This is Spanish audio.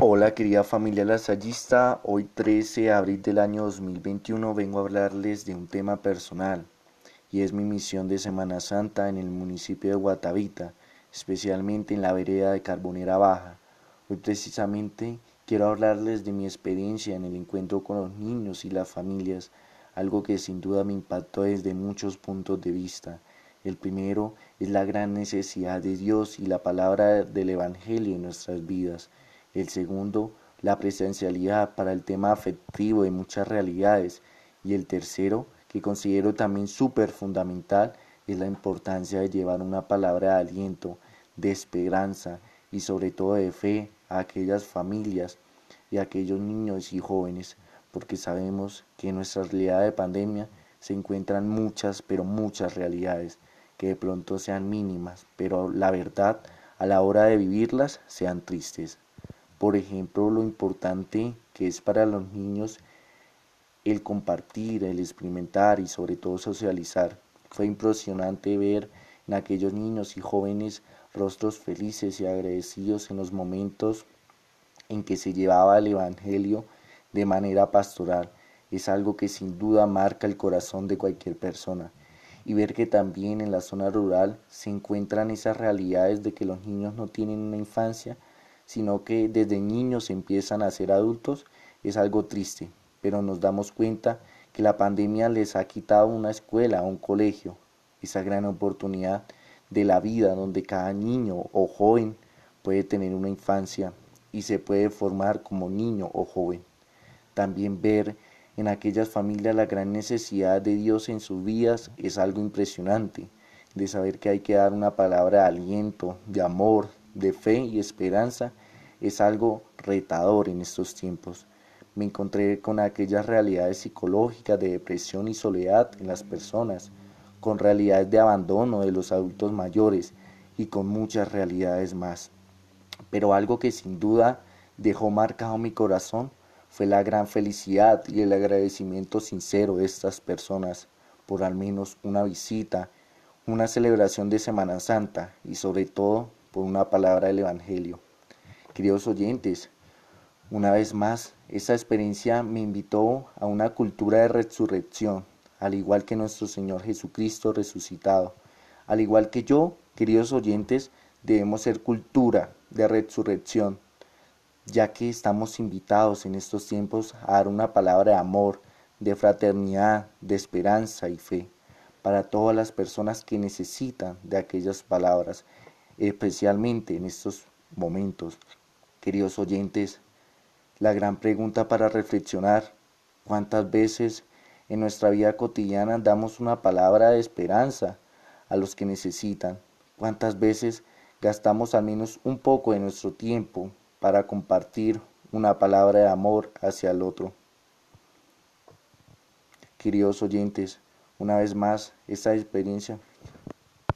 Hola querida familia lasallista, hoy 13 de abril del año 2021 vengo a hablarles de un tema personal y es mi misión de Semana Santa en el municipio de Guatavita, especialmente en la vereda de Carbonera Baja. Hoy precisamente quiero hablarles de mi experiencia en el encuentro con los niños y las familias, algo que sin duda me impactó desde muchos puntos de vista. El primero es la gran necesidad de Dios y la palabra del Evangelio en nuestras vidas. El segundo, la presencialidad para el tema afectivo de muchas realidades. Y el tercero, que considero también súper fundamental, es la importancia de llevar una palabra de aliento, de esperanza y sobre todo de fe a aquellas familias y a aquellos niños y jóvenes, porque sabemos que en nuestra realidad de pandemia se encuentran muchas, pero muchas realidades que de pronto sean mínimas, pero la verdad a la hora de vivirlas sean tristes. Por ejemplo, lo importante que es para los niños el compartir, el experimentar y sobre todo socializar. Fue impresionante ver en aquellos niños y jóvenes rostros felices y agradecidos en los momentos en que se llevaba el Evangelio de manera pastoral. Es algo que sin duda marca el corazón de cualquier persona. Y ver que también en la zona rural se encuentran esas realidades de que los niños no tienen una infancia sino que desde niños empiezan a ser adultos, es algo triste, pero nos damos cuenta que la pandemia les ha quitado una escuela, un colegio, esa gran oportunidad de la vida donde cada niño o joven puede tener una infancia y se puede formar como niño o joven. También ver en aquellas familias la gran necesidad de Dios en sus vidas es algo impresionante, de saber que hay que dar una palabra de aliento, de amor, de fe y esperanza es algo retador en estos tiempos. Me encontré con aquellas realidades psicológicas de depresión y soledad en las personas, con realidades de abandono de los adultos mayores y con muchas realidades más. Pero algo que sin duda dejó marcado mi corazón fue la gran felicidad y el agradecimiento sincero de estas personas por al menos una visita, una celebración de Semana Santa y sobre todo una palabra del Evangelio. Queridos oyentes, una vez más, esta experiencia me invitó a una cultura de resurrección, al igual que nuestro Señor Jesucristo resucitado. Al igual que yo, queridos oyentes, debemos ser cultura de resurrección, ya que estamos invitados en estos tiempos a dar una palabra de amor, de fraternidad, de esperanza y fe para todas las personas que necesitan de aquellas palabras especialmente en estos momentos. Queridos oyentes, la gran pregunta para reflexionar, ¿cuántas veces en nuestra vida cotidiana damos una palabra de esperanza a los que necesitan? ¿Cuántas veces gastamos al menos un poco de nuestro tiempo para compartir una palabra de amor hacia el otro? Queridos oyentes, una vez más, esta experiencia